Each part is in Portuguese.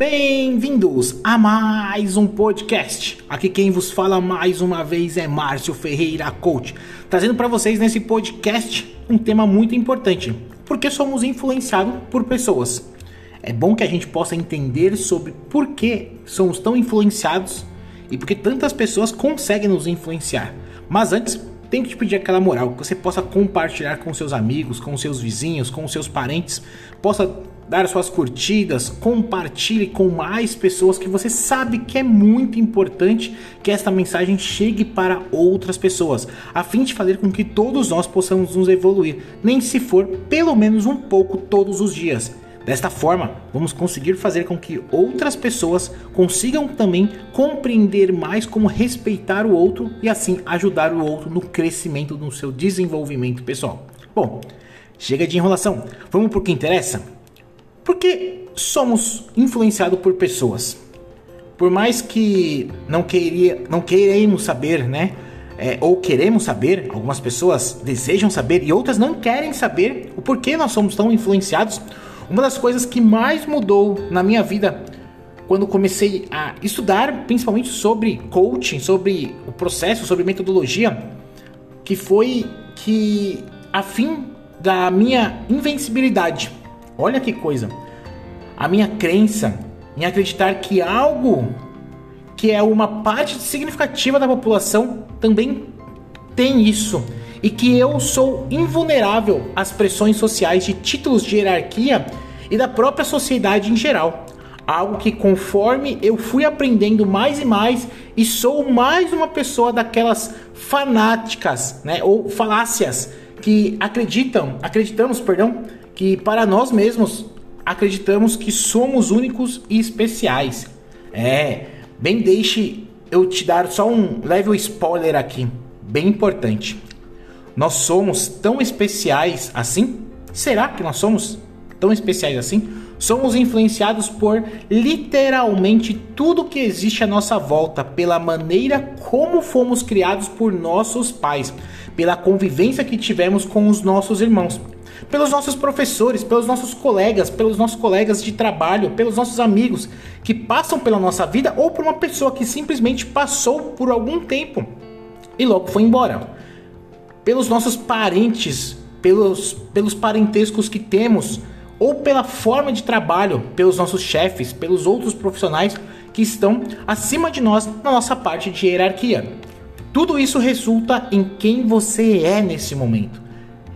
bem-vindos a mais um podcast. Aqui quem vos fala mais uma vez é Márcio Ferreira Coach, trazendo para vocês nesse podcast um tema muito importante, porque somos influenciados por pessoas. É bom que a gente possa entender sobre por que somos tão influenciados e porque tantas pessoas conseguem nos influenciar. Mas antes, tenho que te pedir aquela moral, que você possa compartilhar com seus amigos, com seus vizinhos, com seus parentes, possa dar suas curtidas, compartilhe com mais pessoas que você sabe que é muito importante que esta mensagem chegue para outras pessoas, a fim de fazer com que todos nós possamos nos evoluir, nem se for pelo menos um pouco todos os dias. Desta forma, vamos conseguir fazer com que outras pessoas consigam também compreender mais como respeitar o outro e assim ajudar o outro no crescimento no seu desenvolvimento pessoal. Bom, chega de enrolação, vamos para o que interessa? Porque somos influenciados por pessoas. Por mais que não, queria, não queremos saber, né? É, ou queremos saber, algumas pessoas desejam saber e outras não querem saber o porquê nós somos tão influenciados uma das coisas que mais mudou na minha vida quando comecei a estudar, principalmente sobre coaching, sobre o processo, sobre metodologia, que foi que a fim da minha invencibilidade. Olha que coisa. A minha crença em acreditar que algo que é uma parte significativa da população também tem isso e que eu sou invulnerável às pressões sociais de títulos de hierarquia e da própria sociedade em geral. Algo que conforme eu fui aprendendo mais e mais e sou mais uma pessoa daquelas fanáticas, né, ou falácias que acreditam, acreditamos, perdão, que para nós mesmos acreditamos que somos únicos e especiais. É, bem deixe eu te dar só um leve spoiler aqui, bem importante. Nós somos tão especiais assim? Será que nós somos tão especiais assim? Somos influenciados por literalmente tudo que existe à nossa volta, pela maneira como fomos criados por nossos pais, pela convivência que tivemos com os nossos irmãos, pelos nossos professores, pelos nossos colegas, pelos nossos colegas de trabalho, pelos nossos amigos que passam pela nossa vida ou por uma pessoa que simplesmente passou por algum tempo e logo foi embora pelos nossos parentes, pelos, pelos parentescos que temos, ou pela forma de trabalho, pelos nossos chefes, pelos outros profissionais que estão acima de nós na nossa parte de hierarquia. Tudo isso resulta em quem você é nesse momento,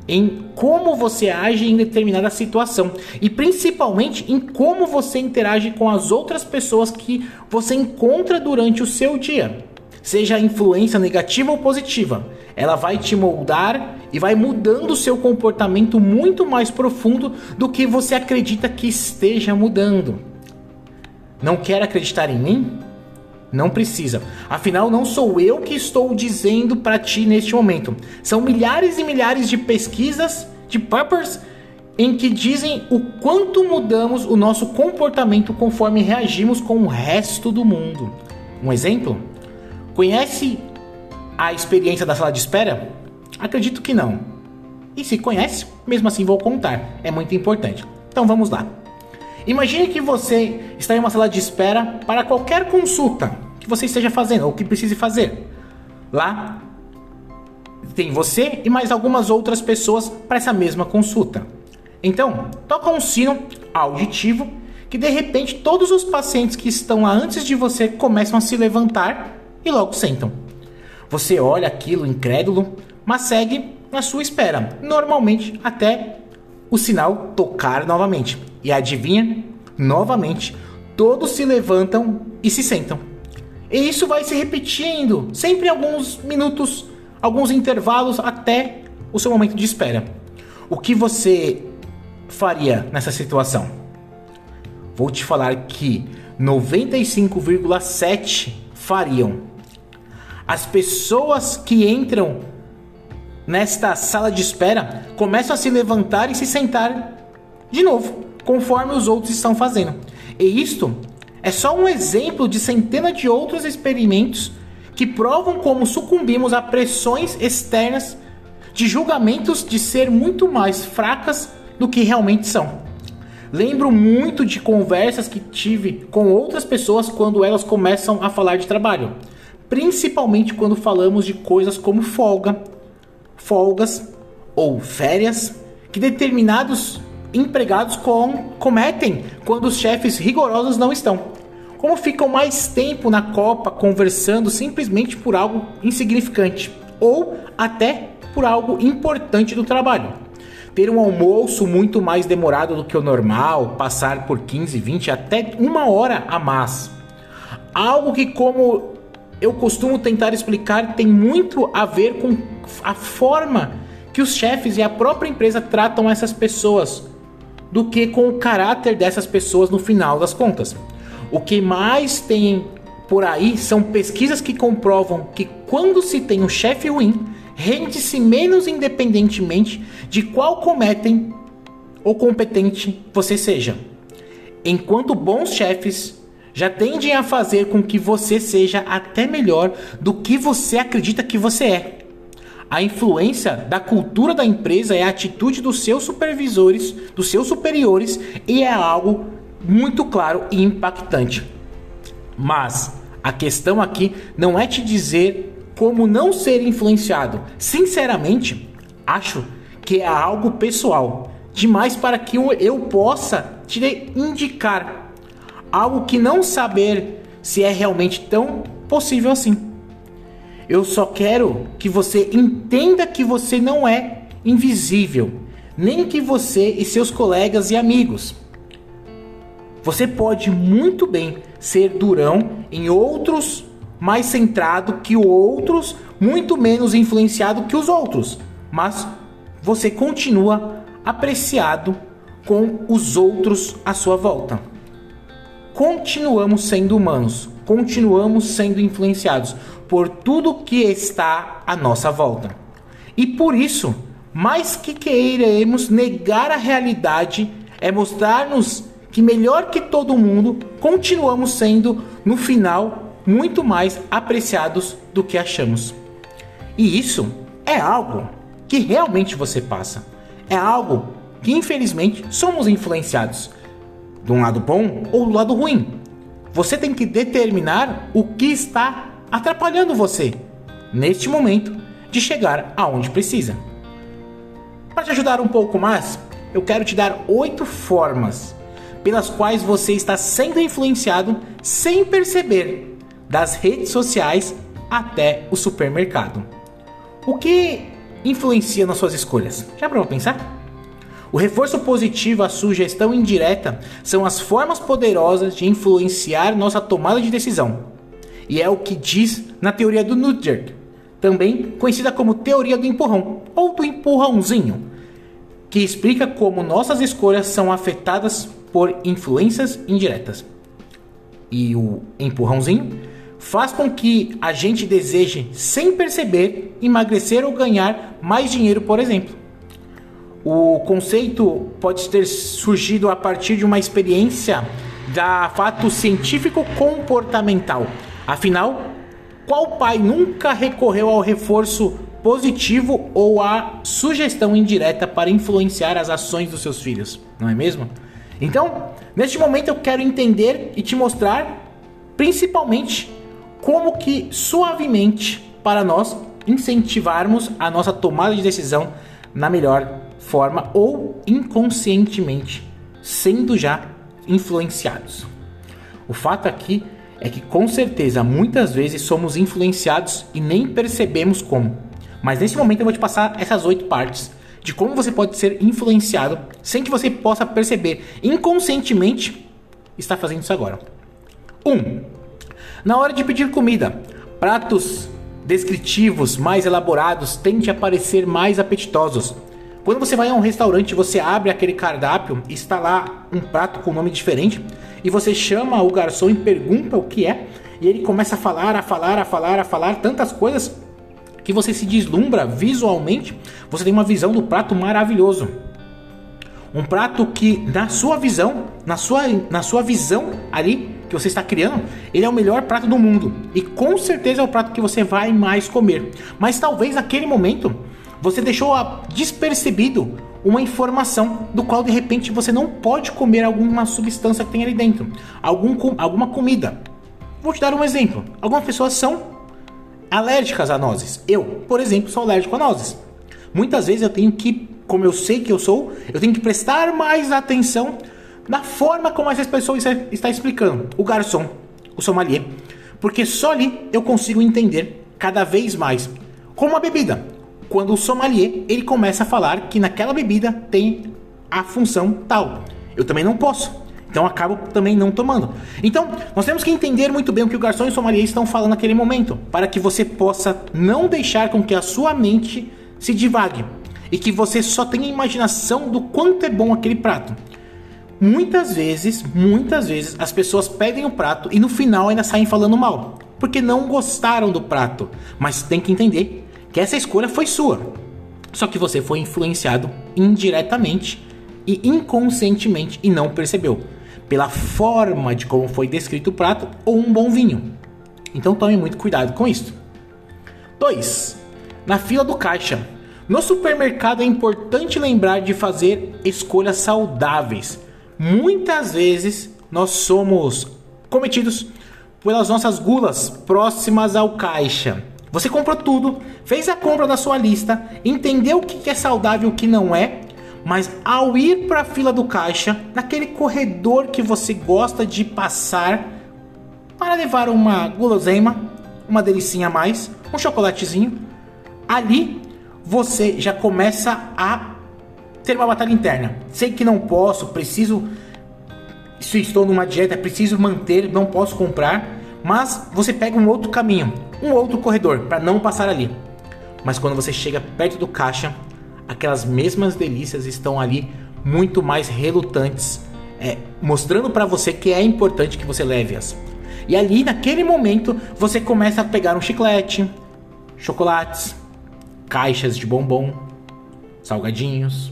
em como você age em determinada situação e principalmente em como você interage com as outras pessoas que você encontra durante o seu dia seja influência negativa ou positiva, ela vai te moldar e vai mudando o seu comportamento muito mais profundo do que você acredita que esteja mudando. Não quer acreditar em mim? Não precisa. Afinal, não sou eu que estou dizendo para ti neste momento. São milhares e milhares de pesquisas de papers em que dizem o quanto mudamos o nosso comportamento conforme reagimos com o resto do mundo. Um exemplo? Conhece a experiência da sala de espera? Acredito que não. E se conhece, mesmo assim vou contar, é muito importante. Então vamos lá. Imagine que você está em uma sala de espera para qualquer consulta que você esteja fazendo ou que precise fazer. Lá tem você e mais algumas outras pessoas para essa mesma consulta. Então, toca um sino auditivo que de repente todos os pacientes que estão lá antes de você começam a se levantar e logo sentam. Você olha aquilo incrédulo, mas segue na sua espera, normalmente até o sinal tocar novamente. E adivinha? Novamente, todos se levantam e se sentam. E isso vai se repetindo, sempre alguns minutos, alguns intervalos até o seu momento de espera. O que você faria nessa situação? Vou te falar que 95,7 fariam as pessoas que entram nesta sala de espera começam a se levantar e se sentar de novo, conforme os outros estão fazendo. E isto é só um exemplo de centenas de outros experimentos que provam como sucumbimos a pressões externas de julgamentos de ser muito mais fracas do que realmente são. Lembro muito de conversas que tive com outras pessoas quando elas começam a falar de trabalho, principalmente quando falamos de coisas como folga, folgas ou férias que determinados empregados com, cometem quando os chefes rigorosos não estão. Como ficam mais tempo na copa conversando simplesmente por algo insignificante ou até por algo importante do trabalho ter um almoço muito mais demorado do que o normal, passar por 15, 20, até uma hora a mais. Algo que, como eu costumo tentar explicar, tem muito a ver com a forma que os chefes e a própria empresa tratam essas pessoas, do que com o caráter dessas pessoas no final das contas. O que mais tem por aí são pesquisas que comprovam que quando se tem um chefe ruim, rende-se menos independentemente de qual cometem ou competente você seja. Enquanto bons chefes já tendem a fazer com que você seja até melhor do que você acredita que você é. A influência da cultura da empresa é a atitude dos seus supervisores, dos seus superiores e é algo muito claro e impactante. Mas a questão aqui não é te dizer como não ser influenciado. Sinceramente, acho que é algo pessoal demais para que eu possa te indicar algo que não saber se é realmente tão possível assim. Eu só quero que você entenda que você não é invisível, nem que você e seus colegas e amigos. Você pode muito bem ser durão em outros mais centrado que outros, muito menos influenciado que os outros, mas você continua apreciado com os outros à sua volta. Continuamos sendo humanos, continuamos sendo influenciados por tudo que está à nossa volta. E por isso, mais que queiremos negar a realidade, é mostrar-nos que melhor que todo mundo, continuamos sendo no final muito mais apreciados do que achamos. E isso é algo que realmente você passa. É algo que infelizmente somos influenciados de um lado bom ou do lado ruim. Você tem que determinar o que está atrapalhando você neste momento de chegar aonde precisa. Para te ajudar um pouco mais, eu quero te dar oito formas pelas quais você está sendo influenciado sem perceber das redes sociais até o supermercado. O que influencia nas suas escolhas? Já para pensar? O reforço positivo, a sugestão indireta são as formas poderosas de influenciar nossa tomada de decisão. E é o que diz na teoria do Nudger, também conhecida como teoria do empurrão ou do empurrãozinho, que explica como nossas escolhas são afetadas por influências indiretas. E o empurrãozinho faz com que a gente deseje, sem perceber, emagrecer ou ganhar mais dinheiro, por exemplo. O conceito pode ter surgido a partir de uma experiência da fato científico comportamental. Afinal, qual pai nunca recorreu ao reforço positivo ou à sugestão indireta para influenciar as ações dos seus filhos, não é mesmo? Então, neste momento eu quero entender e te mostrar principalmente como que suavemente para nós incentivarmos a nossa tomada de decisão na melhor forma ou inconscientemente, sendo já influenciados. O fato aqui é que com certeza muitas vezes somos influenciados e nem percebemos como. Mas nesse momento eu vou te passar essas oito partes de como você pode ser influenciado sem que você possa perceber inconscientemente está fazendo isso agora. 1. Um, na hora de pedir comida, pratos descritivos mais elaborados tendem a parecer mais apetitosos. Quando você vai a um restaurante, você abre aquele cardápio está lá um prato com nome diferente e você chama o garçom e pergunta o que é e ele começa a falar, a falar, a falar, a falar tantas coisas que você se deslumbra visualmente, você tem uma visão do prato maravilhoso. Um prato que na sua visão, na sua, na sua visão ali, que você está criando, ele é o melhor prato do mundo. E com certeza é o prato que você vai mais comer. Mas talvez naquele momento você deixou despercebido uma informação do qual de repente você não pode comer alguma substância que tem ali dentro, algum, alguma comida. Vou te dar um exemplo. Algumas pessoas são alérgicas a nozes. Eu, por exemplo, sou alérgico a nozes. Muitas vezes eu tenho que, como eu sei que eu sou, eu tenho que prestar mais atenção na forma como essa pessoa está explicando. O garçom, o sommelier. Porque só ali eu consigo entender cada vez mais. Como uma bebida. Quando o sommelier ele começa a falar que naquela bebida tem a função tal. Eu também não posso. Então acabo também não tomando. Então, nós temos que entender muito bem o que o garçom e o sommelier estão falando naquele momento, para que você possa não deixar com que a sua mente se divague e que você só tenha imaginação do quanto é bom aquele prato. Muitas vezes, muitas vezes as pessoas pedem o prato e no final ainda saem falando mal, porque não gostaram do prato. Mas tem que entender que essa escolha foi sua. Só que você foi influenciado indiretamente e inconscientemente e não percebeu, pela forma de como foi descrito o prato ou um bom vinho. Então tome muito cuidado com isso. 2. Na fila do caixa. No supermercado é importante lembrar de fazer escolhas saudáveis Muitas vezes nós somos cometidos pelas nossas gulas próximas ao caixa. Você comprou tudo, fez a compra da sua lista, entendeu o que é saudável e o que não é, mas ao ir para a fila do caixa, naquele corredor que você gosta de passar para levar uma guloseima, uma delicinha a mais, um chocolatezinho, ali você já começa a ter uma batalha interna. Sei que não posso, preciso. Se estou numa dieta, preciso manter, não posso comprar. Mas você pega um outro caminho, um outro corredor, para não passar ali. Mas quando você chega perto do caixa, aquelas mesmas delícias estão ali muito mais relutantes, é, mostrando para você que é importante que você leve-as. E ali, naquele momento, você começa a pegar um chiclete, chocolates, caixas de bombom, salgadinhos,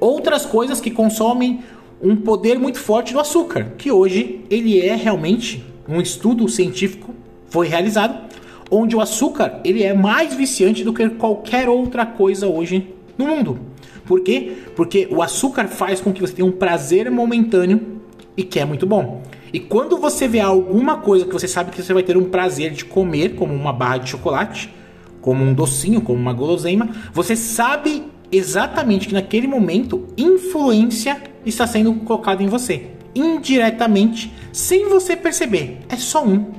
outras coisas que consomem um poder muito forte do açúcar, que hoje ele é realmente um estudo científico foi realizado, onde o açúcar ele é mais viciante do que qualquer outra coisa hoje no mundo. Por quê? Porque o açúcar faz com que você tenha um prazer momentâneo e que é muito bom. E quando você vê alguma coisa que você sabe que você vai ter um prazer de comer, como uma barra de chocolate, como um docinho, como uma guloseima, você sabe exatamente que naquele momento influência está sendo colocada em você, indiretamente, sem você perceber. É só um.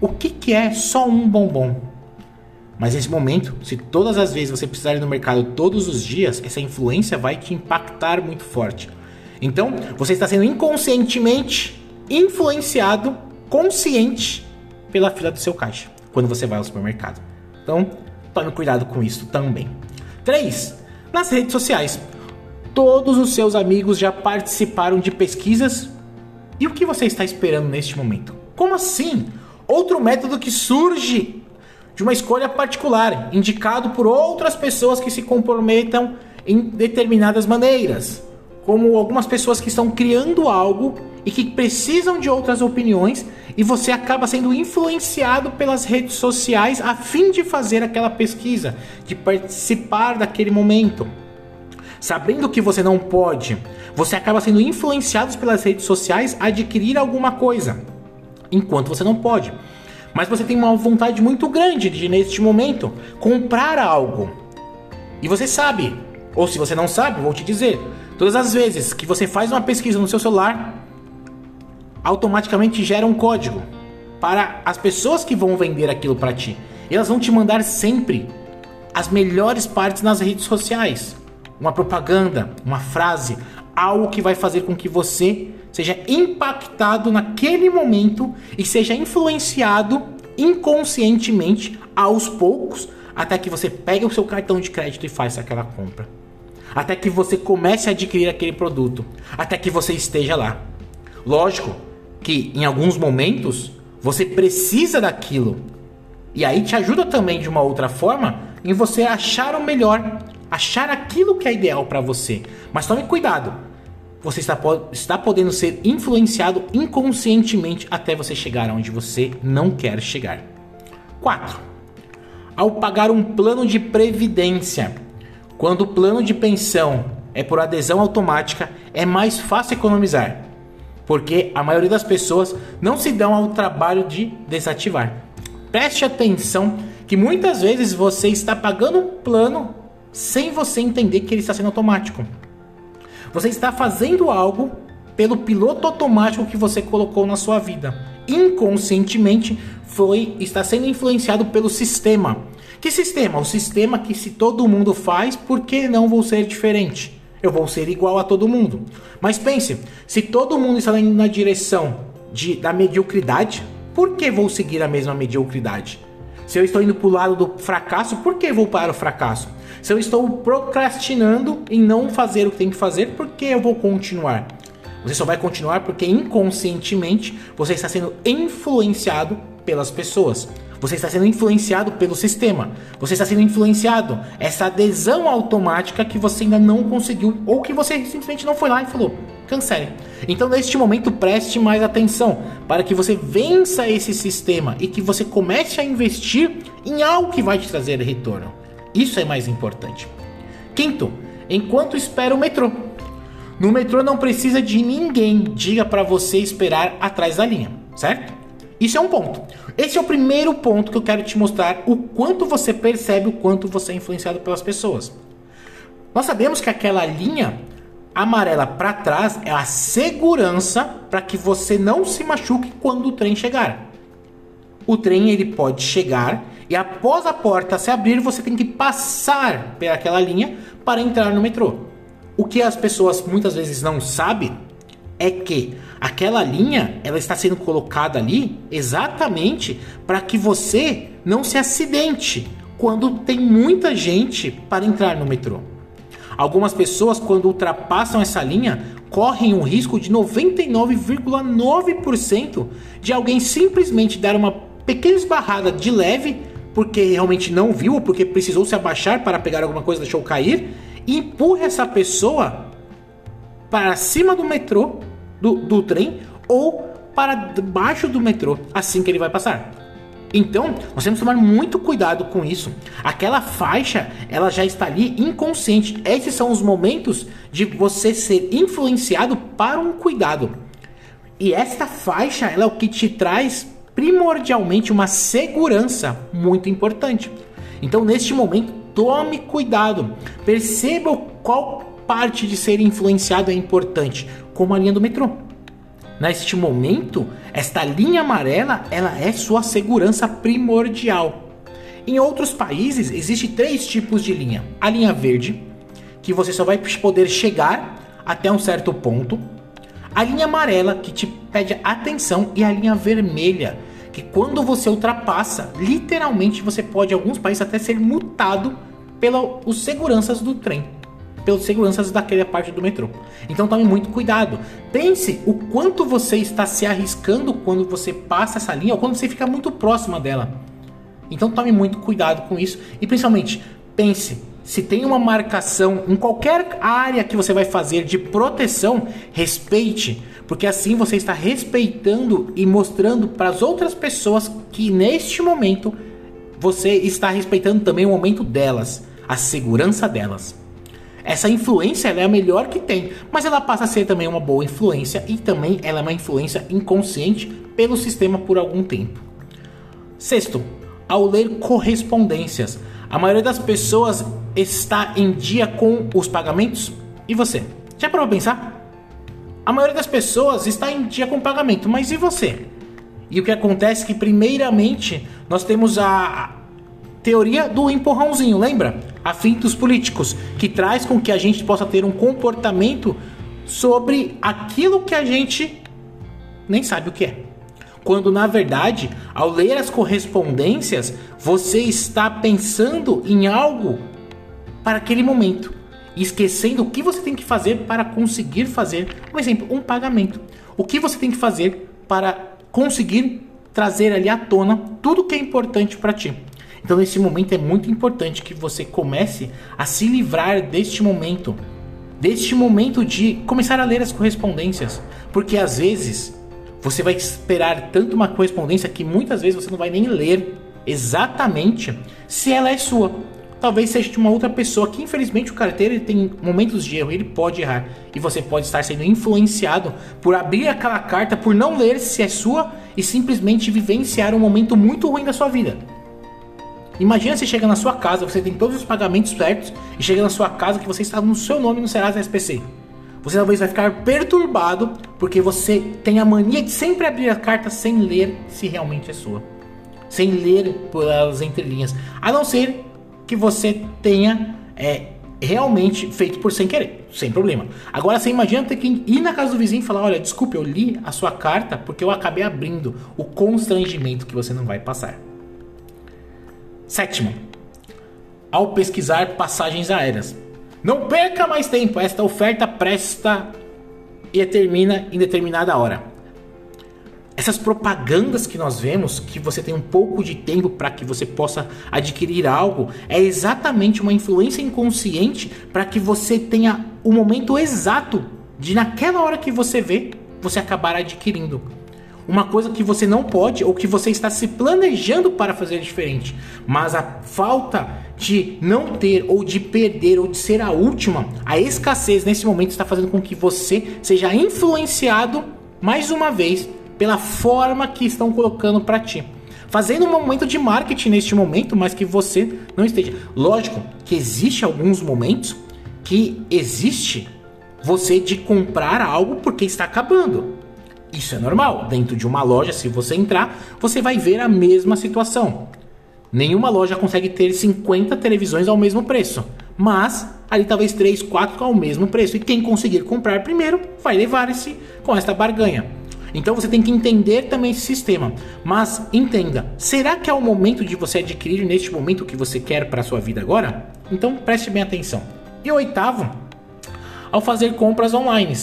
O que, que é só um bombom? Mas nesse momento, se todas as vezes você precisar ir no mercado todos os dias, essa influência vai te impactar muito forte. Então, você está sendo inconscientemente influenciado, consciente pela fila do seu caixa quando você vai ao supermercado. Então, tome cuidado com isso também. 3 nas redes sociais. Todos os seus amigos já participaram de pesquisas? E o que você está esperando neste momento? Como assim? Outro método que surge de uma escolha particular, indicado por outras pessoas que se comprometam em determinadas maneiras, como algumas pessoas que estão criando algo e que precisam de outras opiniões e você acaba sendo influenciado pelas redes sociais a fim de fazer aquela pesquisa, de participar daquele momento. Sabendo que você não pode, você acaba sendo influenciado pelas redes sociais a adquirir alguma coisa, enquanto você não pode. Mas você tem uma vontade muito grande de, neste momento, comprar algo. E você sabe, ou se você não sabe, vou te dizer, todas as vezes que você faz uma pesquisa no seu celular, automaticamente gera um código para as pessoas que vão vender aquilo para ti. Elas vão te mandar sempre as melhores partes nas redes sociais. Uma propaganda, uma frase, algo que vai fazer com que você seja impactado naquele momento e seja influenciado inconscientemente aos poucos até que você pegue o seu cartão de crédito e faça aquela compra. Até que você comece a adquirir aquele produto, até que você esteja lá. Lógico, que em alguns momentos você precisa daquilo. E aí te ajuda também de uma outra forma em você achar o melhor, achar aquilo que é ideal para você. Mas tome cuidado. Você está, está podendo ser influenciado inconscientemente até você chegar onde você não quer chegar. 4. Ao pagar um plano de previdência. quando o plano de pensão é por adesão automática, é mais fácil economizar, porque a maioria das pessoas não se dão ao trabalho de desativar. Preste atenção que muitas vezes você está pagando um plano sem você entender que ele está sendo automático. Você está fazendo algo pelo piloto automático que você colocou na sua vida. Inconscientemente foi está sendo influenciado pelo sistema. Que sistema? O sistema que se todo mundo faz, por que não vou ser diferente? Eu vou ser igual a todo mundo. Mas pense, se todo mundo está indo na direção de, da mediocridade, por que vou seguir a mesma mediocridade? Se eu estou indo para o lado do fracasso, por que vou para o fracasso? Se eu estou procrastinando em não fazer o que tem que fazer, por que eu vou continuar? Você só vai continuar porque inconscientemente você está sendo influenciado pelas pessoas. Você está sendo influenciado pelo sistema. Você está sendo influenciado. Essa adesão automática que você ainda não conseguiu ou que você simplesmente não foi lá e falou: cancele. Então, neste momento, preste mais atenção para que você vença esse sistema e que você comece a investir em algo que vai te trazer retorno. Isso é mais importante. Quinto, enquanto espera o metrô. No metrô não precisa de ninguém diga para você esperar atrás da linha, certo? Isso é um ponto. Esse é o primeiro ponto que eu quero te mostrar o quanto você percebe o quanto você é influenciado pelas pessoas. Nós sabemos que aquela linha amarela para trás é a segurança para que você não se machuque quando o trem chegar. O trem ele pode chegar e após a porta se abrir, você tem que passar pelaquela linha para entrar no metrô. O que as pessoas muitas vezes não sabem é que aquela linha ela está sendo colocada ali exatamente para que você não se acidente quando tem muita gente para entrar no metrô. Algumas pessoas, quando ultrapassam essa linha, correm um risco de 99,9% de alguém simplesmente dar uma pequena esbarrada de leve, porque realmente não viu ou porque precisou se abaixar para pegar alguma coisa, deixou cair, e empurra essa pessoa para cima do metrô do, do trem ou para baixo do metrô assim que ele vai passar. Então, nós temos que tomar muito cuidado com isso. Aquela faixa, ela já está ali inconsciente. Esses são os momentos de você ser influenciado para um cuidado. E esta faixa, ela é o que te traz primordialmente uma segurança muito importante. Então, neste momento, tome cuidado. Perceba qual parte de ser influenciado é importante como a linha do metrô. Neste momento, esta linha amarela ela é sua segurança primordial. Em outros países existem três tipos de linha: a linha verde, que você só vai poder chegar até um certo ponto, a linha amarela, que te pede atenção, e a linha vermelha, que quando você ultrapassa, literalmente você pode, em alguns países, até ser multado pelos seguranças do trem pelos seguranças daquela parte do metrô. Então tome muito cuidado. Pense o quanto você está se arriscando quando você passa essa linha ou quando você fica muito próxima dela. Então tome muito cuidado com isso e principalmente pense se tem uma marcação em qualquer área que você vai fazer de proteção, respeite, porque assim você está respeitando e mostrando para as outras pessoas que neste momento você está respeitando também o momento delas, a segurança delas. Essa influência é a melhor que tem, mas ela passa a ser também uma boa influência e também ela é uma influência inconsciente pelo sistema por algum tempo. Sexto, ao ler correspondências, a maioria das pessoas está em dia com os pagamentos. E você? Já parou para pensar? A maioria das pessoas está em dia com o pagamento, mas e você? E o que acontece é que primeiramente nós temos a teoria do empurrãozinho, lembra? A fim dos políticos, que traz com que a gente possa ter um comportamento sobre aquilo que a gente nem sabe o que é. Quando na verdade, ao ler as correspondências, você está pensando em algo para aquele momento, esquecendo o que você tem que fazer para conseguir fazer, por exemplo, um pagamento. O que você tem que fazer para conseguir trazer ali à tona tudo que é importante para ti. Então, nesse momento é muito importante que você comece a se livrar deste momento, deste momento de começar a ler as correspondências, porque às vezes você vai esperar tanto uma correspondência que muitas vezes você não vai nem ler exatamente se ela é sua. talvez seja de uma outra pessoa que infelizmente o carteiro tem momentos de erro, ele pode errar e você pode estar sendo influenciado por abrir aquela carta, por não ler se é sua e simplesmente vivenciar um momento muito ruim da sua vida. Imagina você chega na sua casa, você tem todos os pagamentos certos e chega na sua casa que você está no seu nome no Serasa SPC. Você talvez vai ficar perturbado porque você tem a mania de sempre abrir a carta sem ler se realmente é sua. Sem ler pelas entrelinhas. A não ser que você tenha é, realmente feito por sem querer, sem problema. Agora você imagina ter que ir na casa do vizinho e falar: olha, desculpe, eu li a sua carta porque eu acabei abrindo. O constrangimento que você não vai passar. Sétimo, ao pesquisar passagens aéreas. Não perca mais tempo, esta oferta presta e termina em determinada hora. Essas propagandas que nós vemos, que você tem um pouco de tempo para que você possa adquirir algo, é exatamente uma influência inconsciente para que você tenha o momento exato de naquela hora que você vê, você acabar adquirindo uma coisa que você não pode ou que você está se planejando para fazer diferente, mas a falta de não ter ou de perder ou de ser a última, a escassez nesse momento está fazendo com que você seja influenciado mais uma vez pela forma que estão colocando para ti. Fazendo um momento de marketing neste momento, mas que você não esteja. Lógico que existe alguns momentos que existe você de comprar algo porque está acabando. Isso é normal. Dentro de uma loja, se você entrar, você vai ver a mesma situação. Nenhuma loja consegue ter 50 televisões ao mesmo preço. Mas ali talvez 3, 4 ao mesmo preço. E quem conseguir comprar primeiro vai levar esse com esta barganha. Então você tem que entender também esse sistema. Mas entenda, será que é o momento de você adquirir neste momento o que você quer para a sua vida agora? Então preste bem atenção. E oitavo, ao fazer compras online.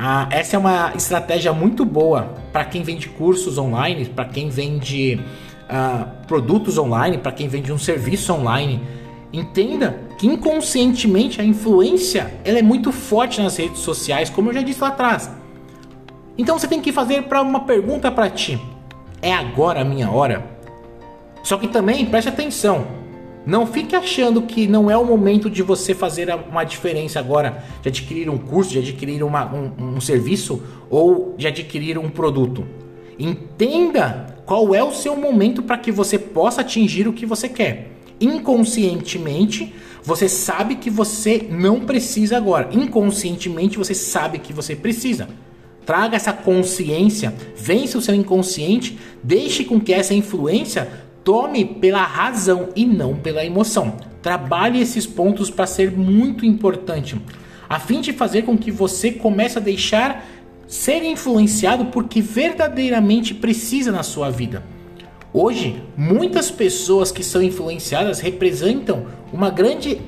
Ah, essa é uma estratégia muito boa para quem vende cursos online, para quem vende ah, produtos online, para quem vende um serviço online. Entenda que inconscientemente a influência ela é muito forte nas redes sociais, como eu já disse lá atrás. Então você tem que fazer para uma pergunta para ti: é agora a minha hora? Só que também preste atenção. Não fique achando que não é o momento de você fazer uma diferença agora, de adquirir um curso, de adquirir uma, um, um serviço ou de adquirir um produto. Entenda qual é o seu momento para que você possa atingir o que você quer. Inconscientemente, você sabe que você não precisa agora. Inconscientemente, você sabe que você precisa. Traga essa consciência, vence o seu inconsciente, deixe com que essa influência Tome pela razão e não pela emoção. Trabalhe esses pontos para ser muito importante, a fim de fazer com que você comece a deixar ser influenciado porque verdadeiramente precisa na sua vida. Hoje, muitas pessoas que são influenciadas representam uma grande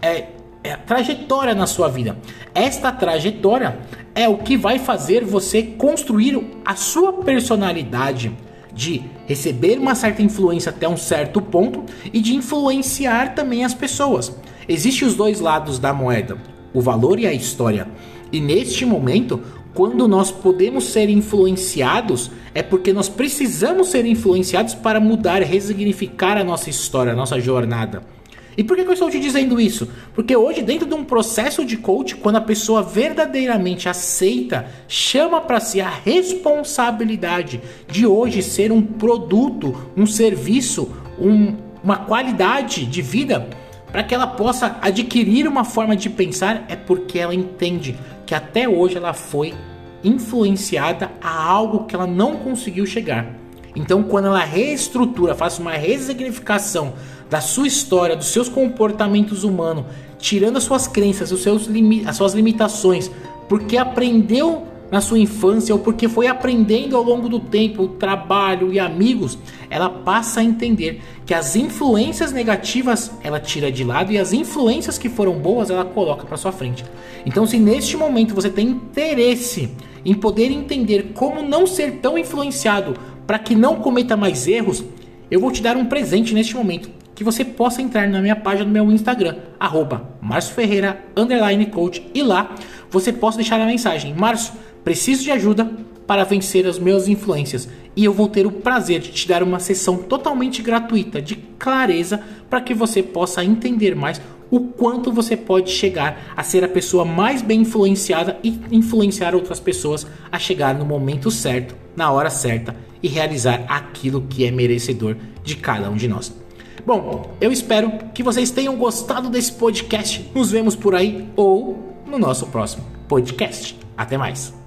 é, é, trajetória na sua vida. Esta trajetória é o que vai fazer você construir a sua personalidade, de receber uma certa influência até um certo ponto e de influenciar também as pessoas. Existem os dois lados da moeda, o valor e a história. E neste momento, quando nós podemos ser influenciados, é porque nós precisamos ser influenciados para mudar, resignificar a nossa história, a nossa jornada. E por que, eu estou te dizendo isso? Porque hoje, dentro de um processo de coach, quando a pessoa verdadeiramente aceita, chama para si a responsabilidade de hoje ser um produto, um serviço, um, uma qualidade de vida, para que ela possa adquirir uma forma de pensar, é porque ela entende que até hoje ela foi influenciada a algo que ela não conseguiu chegar. Então, quando ela reestrutura, faz uma resignificação da sua história, dos seus comportamentos humanos, tirando as suas crenças, os seus as suas limitações, porque aprendeu na sua infância ou porque foi aprendendo ao longo do tempo, o trabalho e amigos, ela passa a entender que as influências negativas ela tira de lado e as influências que foram boas ela coloca para sua frente. Então, se neste momento você tem interesse em poder entender como não ser tão influenciado para que não cometa mais erros, eu vou te dar um presente neste momento que você possa entrar na minha página do meu Instagram, arroba Ferreira, coach, e lá você possa deixar a mensagem, Márcio, preciso de ajuda para vencer as minhas influências. e eu vou ter o prazer de te dar uma sessão totalmente gratuita de clareza para que você possa entender mais o quanto você pode chegar a ser a pessoa mais bem influenciada e influenciar outras pessoas a chegar no momento certo, na hora certa e realizar aquilo que é merecedor de cada um de nós. Bom, eu espero que vocês tenham gostado desse podcast. Nos vemos por aí ou no nosso próximo podcast. Até mais.